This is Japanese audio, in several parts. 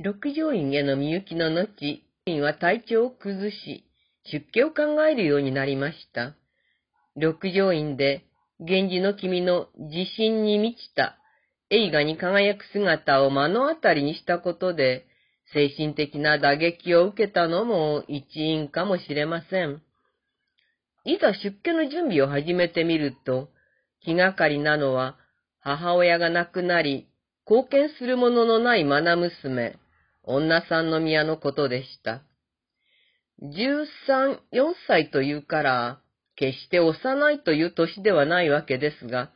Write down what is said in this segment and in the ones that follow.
六条院へのみゆきの後、院は体調を崩し、出家を考えるようになりました。六条院で、源氏の君の自信に満ちた映画に輝く姿を目の当たりにしたことで、精神的な打撃を受けたのも一因かもしれません。いざ出家の準備を始めてみると、気がかりなのは、母親が亡くなり、貢献するもののない愛娘、女さんの宮のことでした。十三、四歳というから、決して幼いという年ではないわけですが、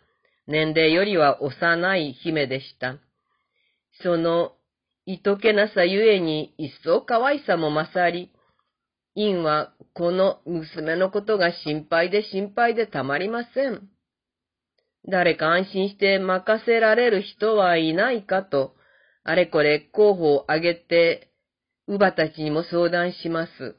年齢よりは幼い姫でした。その、いとけなさゆえに一層可愛さも勝り、院はこの娘のことが心配で心配でたまりません。誰か安心して任せられる人はいないかと、あれこれ候補を挙げて、乳母たちにも相談します。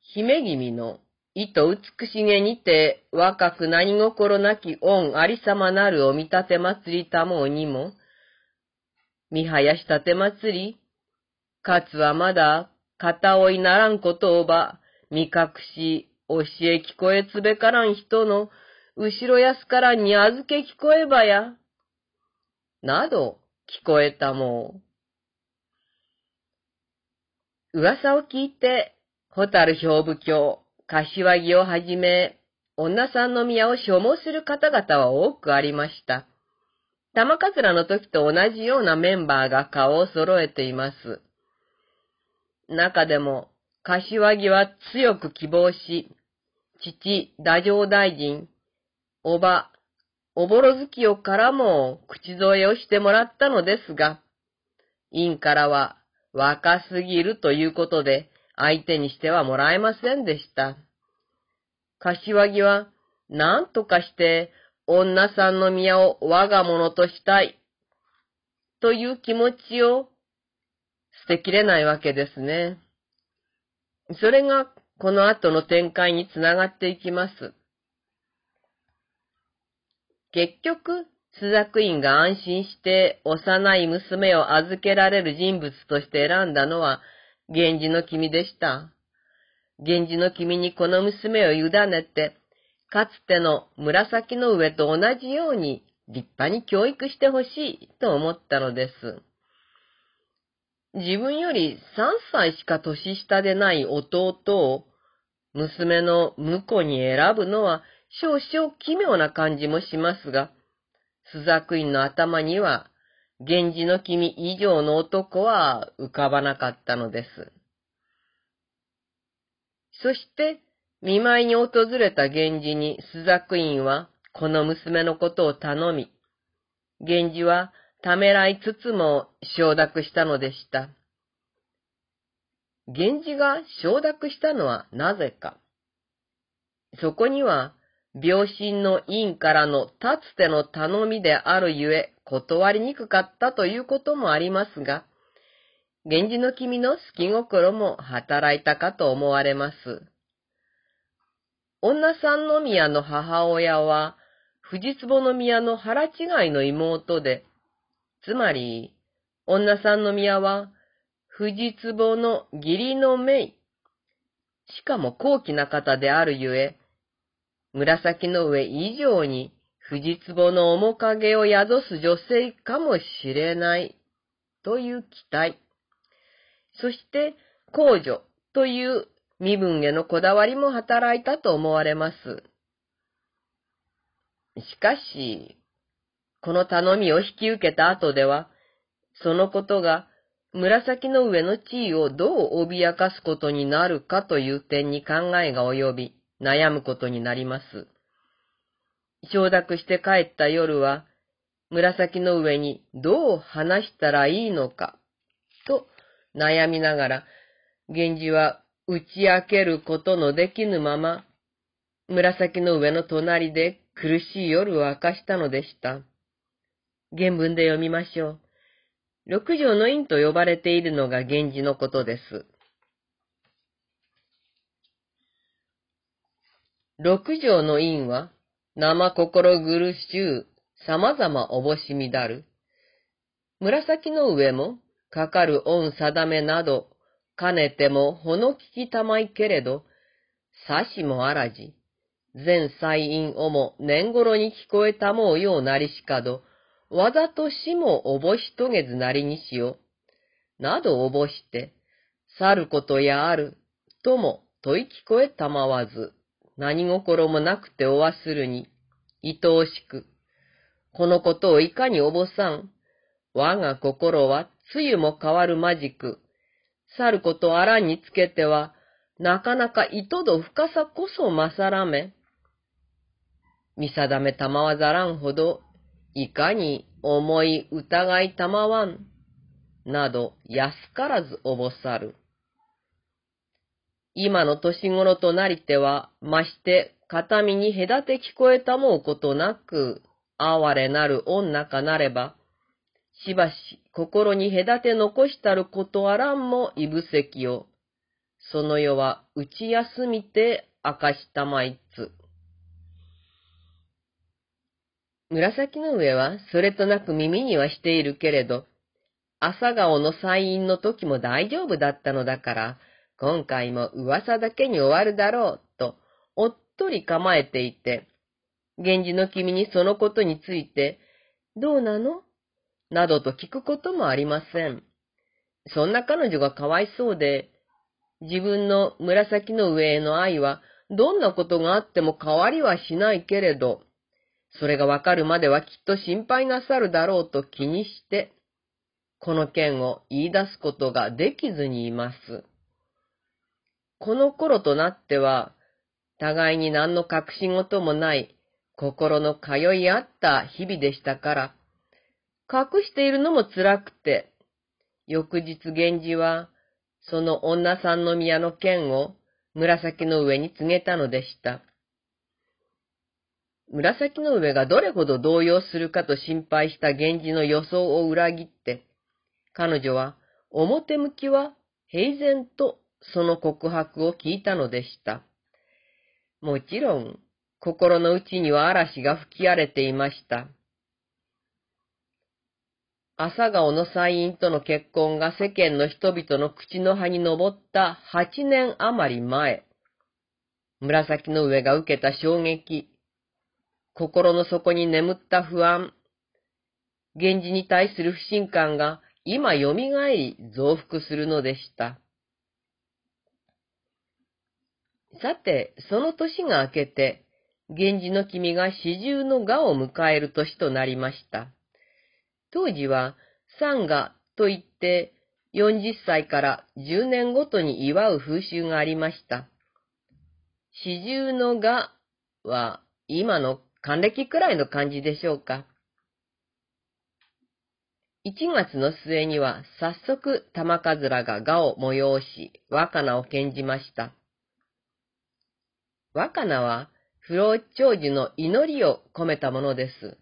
姫君の意と美しげにて若く何心なき恩ありさまなるお見立て祭りたもうにも、見はやしたて祭り、かつはまだ片追いならんことをば、見隠し、教え聞こえつべからん人の、後ろやすからに預け聞こえばや、など聞こえたもう。噂を聞いて、ホタル兵部卿、柏木をはじめ、女さんの宮を所望する方々は多くありました。玉桂の時と同じようなメンバーが顔を揃えています。中でも、柏木は強く希望し、父、太政大臣、おば、おぼろ月夜からも口添えをしてもらったのですが、院からは若すぎるということで、相手にしてはもらえませんでした。柏木は、何とかして女さんの宮を我が物としたい、という気持ちを捨てきれないわけですね。それがこの後の展開につながっていきます。結局、朱雀院が安心して幼い娘を預けられる人物として選んだのは、源氏の君でした。源氏の君にこの娘を委ねて、かつての紫の上と同じように立派に教育してほしいと思ったのです。自分より3歳しか年下でない弟を娘の婿に選ぶのは少々奇妙な感じもしますが、朱雀院の頭には源氏の君以上の男は浮かばなかったのです。そして、見舞いに訪れた源氏に朱雀院はこの娘のことを頼み、源氏はためらいつつも承諾したのでした。源氏が承諾したのはなぜか。そこには、病身の院からの立つての頼みであるゆえ、断りにくかったということもありますが、源氏の君の好き心も働いたかと思われます。女三宮の母親は、藤壺宮の腹違いの妹で、つまり、女三宮は、藤壺の義理の姪、しかも高貴な方であるゆえ、紫の上以上に藤壺の面影を宿す女性かもしれないという期待。そして、公女という身分へのこだわりも働いたと思われます。しかし、この頼みを引き受けた後では、そのことが紫の上の地位をどう脅かすことになるかという点に考えが及び、悩むことになります。承諾して帰った夜は、紫の上にどう話したらいいのか、と悩みながら、源氏は打ち明けることのできぬまま、紫の上の隣で苦しい夜を明かしたのでした。原文で読みましょう。六条の院と呼ばれているのが源氏のことです。六条の院は、生心苦しゅう、様々おぼしみだる。紫の上も、かかる恩定めなど、かねてもほの聞きたまいけれど、さしもあらじ、全祭院をも年頃に聞こえたもうようなりしかど、わざとしもおぼしとげずなりにしよう。などおぼして、去ることやある、とも問い聞こえたまわず、何心もなくておわするに、愛おしく、このことをいかにおぼさん、我が心はつゆも変わるまじく、去ることあらにつけては、なかなか糸ど深さこそ勝らめ。見定めたまわざらんほど、いかに思い疑いたまわん、など安からずおぼさる。今の年頃となりては、まして片身に隔て聞こえたもうことなく、哀れなる女かなれば、しばし心に隔て残したることあらんもいぶせきを、その世は打ち休みて明かしたまいつ。紫の上はそれとなく耳にはしているけれど、朝顔の祭院の時も大丈夫だったのだから、今回も噂だけに終わるだろう、と、おっとり構えていて、源氏の君にそのことについて、どうなの？などと聞くこともありません。そんな彼女がかわいそうで、自分の紫の上への愛は、どんなことがあっても変わりはしないけれど、それがわかるまではきっと心配なさるだろうと気にして、この件を言い出すことができずにいます。この頃となっては、互いに何の隠し事もない心の通い合った日々でしたから、隠しているのも辛くて、翌日源氏は、その女さんの宮の剣を紫の上に告げたのでした。紫の上がどれほど動揺するかと心配した源氏の予想を裏切って、彼女は表向きは平然とその告白を聞いたのでした。もちろん、心の内には嵐が吹き荒れていました。朝顔の祭院との結婚が世間の人々の口の葉に上った八年余り前、紫の上が受けた衝撃、心の底に眠った不安、源氏に対する不信感が今蘇り増幅するのでした。さて、その年が明けて、源氏の君が四十の賀を迎える年となりました。当時は、三賀といって、40歳から10年ごとに祝う風習がありました。四十の賀は、今の還暦くらいの感じでしょうか。1月の末には早速玉かずらが賀を催し、若菜を献じました。若菜は不老長寿の祈りを込めたものです。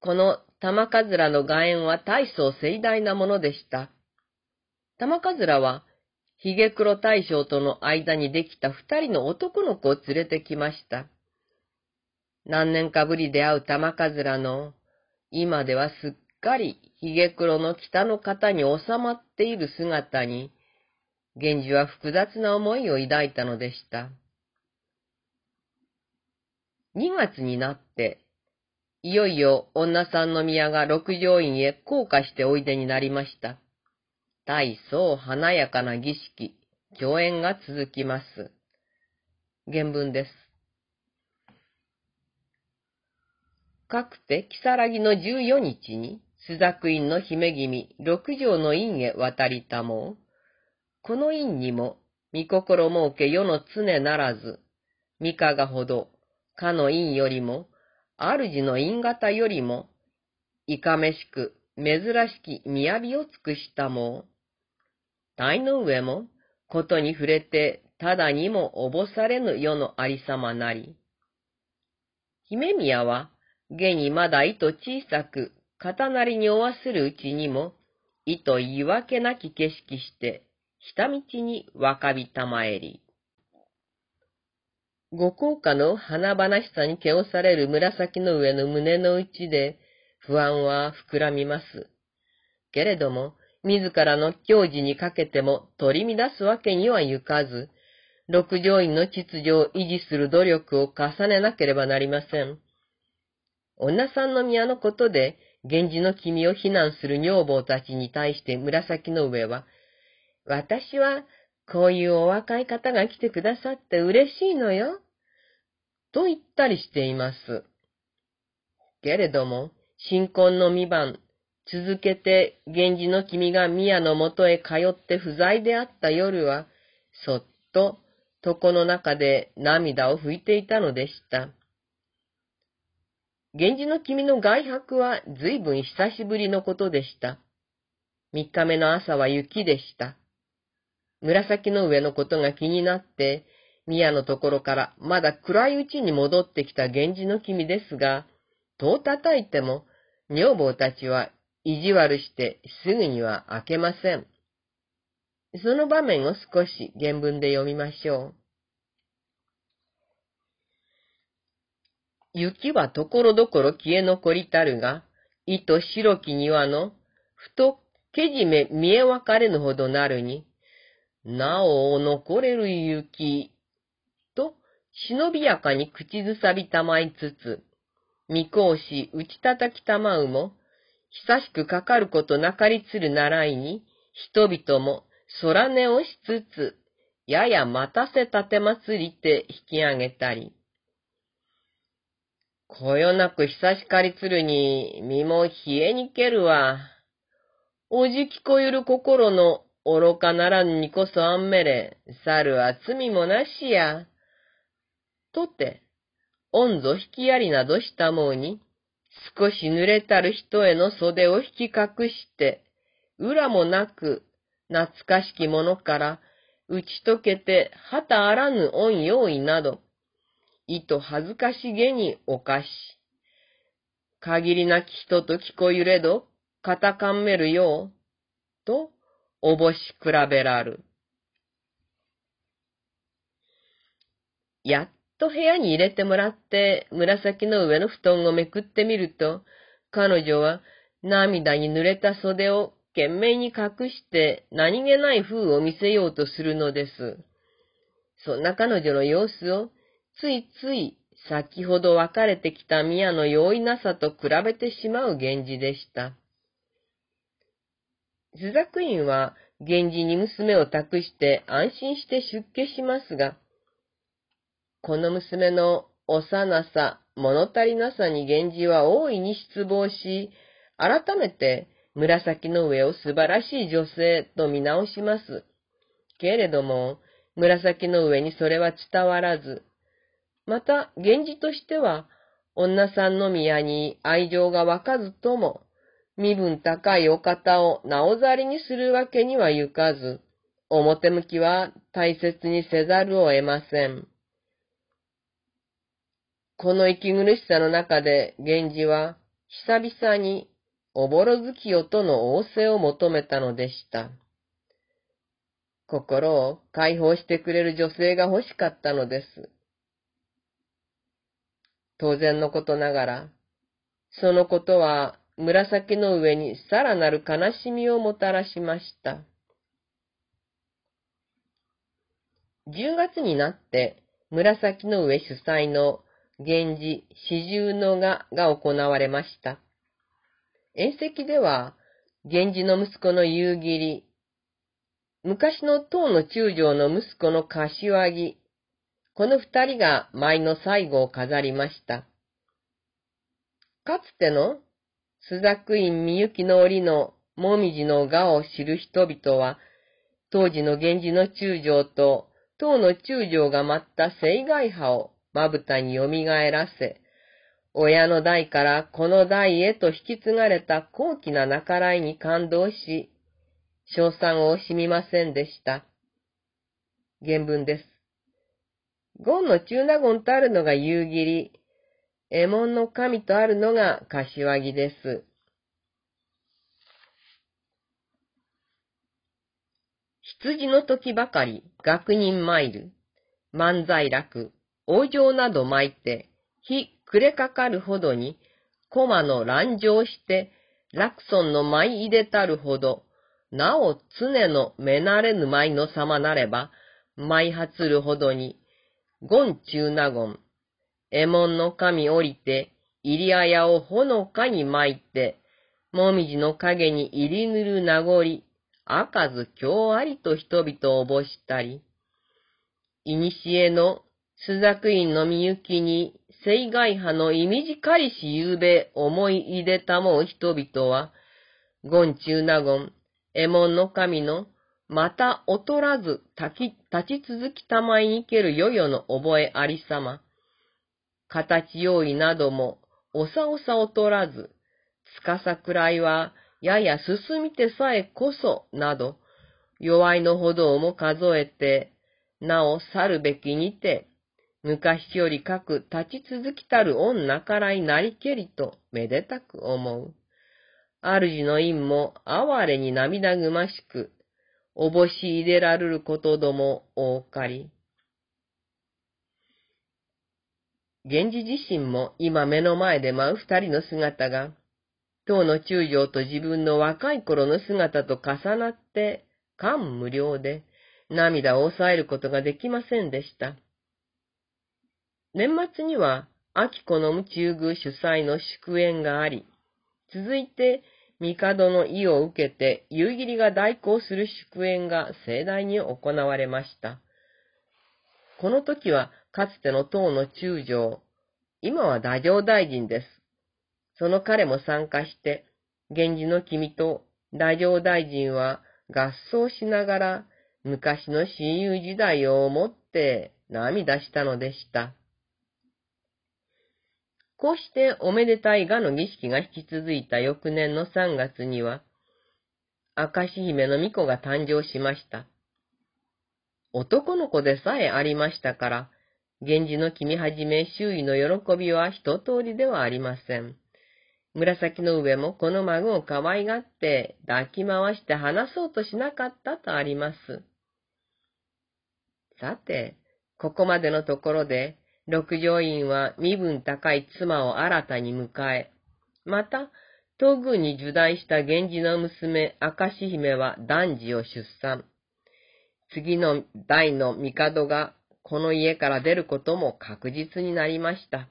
この玉かずらの外縁は大層盛大なものでした。玉かずらは、ひげ黒大将との間にできた二人の男の子を連れてきました。何年かぶりで会う玉かずらの、今ではすっかりひげ黒の北の方に収まっている姿に、源氏は複雑な思いを抱いたのでした。2月になって、いよいよ女さんの宮が六条院へ降下しておいでになりました。大層華やかな儀式、共演が続きます。原文です。かくて、木更木の十四日に、朱雀院の姫君、六条の院へ渡りたも、この院にも、見心儲け世の常ならず、三日がほど、かの院よりも、主の院型よりも、いかめしく、珍しき雅を尽くしたも、体の上も、ことに触れて、ただにもおぼされぬ世のありさまなり。姫宮は、現にまだ糸小さく、肩なりにおわするうちにも、糸言い訳なき景色して、下道に若びたまえり。ご効果の華々しさに毛をされる紫の上の胸の内で、不安は膨らみます。けれども、自らの教示にかけても取り乱すわけにはいかず、六条院の秩序を維持する努力を重ねなければなりません。女さんの宮のことで、源氏の君を非難する女房たちに対して紫の上は、私はこういうお若い方が来てくださって嬉しいのよ。と言ったりしています。けれども、新婚の未晩、続けて源氏の君が宮のもとへ通って不在であった夜は、そっと床の中で涙を拭いていたのでした。源氏の君の外泊は随分久しぶりのことでした。三日目の朝は雪でした。紫の上のことが気になって、宮のところからまだ暗いうちに戻ってきた源氏の君ですが、戸を叩いても、女房たちは意地悪してすぐには開けません。その場面を少し原文で読みましょう。雪はところどころ消え残りたるが、糸白き庭の、ふとけじめ見え分かれぬほどなるに、なお残れる雪、と、忍びやかに口ずさびたまいつつ、見こし打ち叩きたまうも、久しくかかることなかりつる習いに、人々も空寝をしつつ、やや待たせたてまつりて引き上げたり、こよなく久しかりつるに、身も冷えにけるわ。おじきこゆる心の愚かならんにこそあんめれ、猿は罪もなしや。とて、恩ぞ引きやりなどしたもうに、少し濡れたる人への袖を引き隠して、裏もなく、懐かしきものから、打ち解けて、旗あらぬ恩用意など、意図恥ずかしげにおかし。限りなき人と聞こゆれど、肩かんめるよう、と、おぼし比べらる。やっと部屋に入れてもらって、紫の上の布団をめくってみると、彼女は涙に濡れた袖を懸命に隠して何気ない風を見せようとするのです。そんな彼女の様子をついつい先ほど別れてきた宮の容易なさと比べてしまう源氏でした。朱雀院は源氏に娘を託して安心して出家しますが、この娘の幼さ、物足りなさに源氏は大いに失望し、改めて紫の上を素晴らしい女性と見直します。けれども、紫の上にそれは伝わらず、また、源氏としては、女さんの宮に愛情が湧かずとも、身分高いお方をなおざりにするわけにはゆかず、表向きは大切にせざるを得ません。この息苦しさの中で源氏は久々におぼろ月夜との仰せを求めたのでした。心を解放してくれる女性が欲しかったのです。当然のことながら、そのことは紫の上にさらなる悲しみをもたらしました。10月になって紫の上主催の源氏四十の画が行われました。宴席では、源氏の息子の夕霧、昔の唐の中将の息子の柏木、この二人が舞の最後を飾りました。かつての朱雀院みゆきの折のもみじの画を知る人々は、当時の源氏の中将と唐の中将が舞った聖外派をまぶたに蘇らせ、親の代からこの代へと引き継がれた高貴な計らいに感動し、賞賛を惜しみませんでした。原文です。ゴンの中納言とあるのが夕霧、右門の神とあるのが柏木です。羊の時ばかり学人参る、漫才楽、王城など巻いて、日暮れかかるほどに、駒の乱情して、楽尊の舞い出たるほど、なお常の目慣れぬ舞の様なれば、舞発るほどに、権中納言、右門の神降りて、入りあやをほのかに巻いて、もみじの影に入りぬる名残、あかず今日ありと人々をぼしたり、いにしえの朱雀院のみゆきに、聖外派の意味じかりしゆうべ思い入れたもう人々は、権中納言、右門の神の、また劣らず立ち続きたまいにけるよよの覚えありさま。形用意なども、おさおさ劣らず、つかさくらいは、やや進みてさえこそ、など、弱いのほどをも数えて、なお去るべきにて、昔よりかく立ち続きたる女からいなりけりとめでたく思う。主の陰も哀れに涙ぐましく、おぼし入れられることどもおかり。源氏自身も今目の前で舞う二人の姿が、当の中将と自分の若い頃の姿と重なって、感無量で、涙を抑えることができませんでした。年末には、秋子の夢中宮主催の祝宴があり、続いて、帝の意を受けて、夕霧が代行する祝宴が盛大に行われました。この時は、かつての党の中将、今は太政大臣です。その彼も参加して、源氏の君と太政大臣は合奏しながら、昔の親友時代を思って涙したのでした。こうしておめでたい画の儀式が引き続いた翌年の3月には、明石姫の巫女が誕生しました。男の子でさえありましたから、源氏の君はじめ周囲の喜びは一通りではありません。紫の上もこの孫を可愛がって抱き回して離そうとしなかったとあります。さて、ここまでのところで、六条院は身分高い妻を新たに迎え、また、東宮に受代した源氏の娘、明石姫は男児を出産。次の代の帝がこの家から出ることも確実になりました。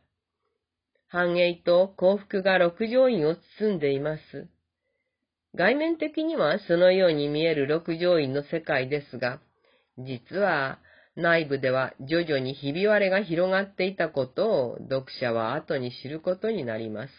繁栄と幸福が六条院を包んでいます。外面的にはそのように見える六条院の世界ですが、実は内部では徐々にひび割れが広がっていたことを読者は後に知ることになります。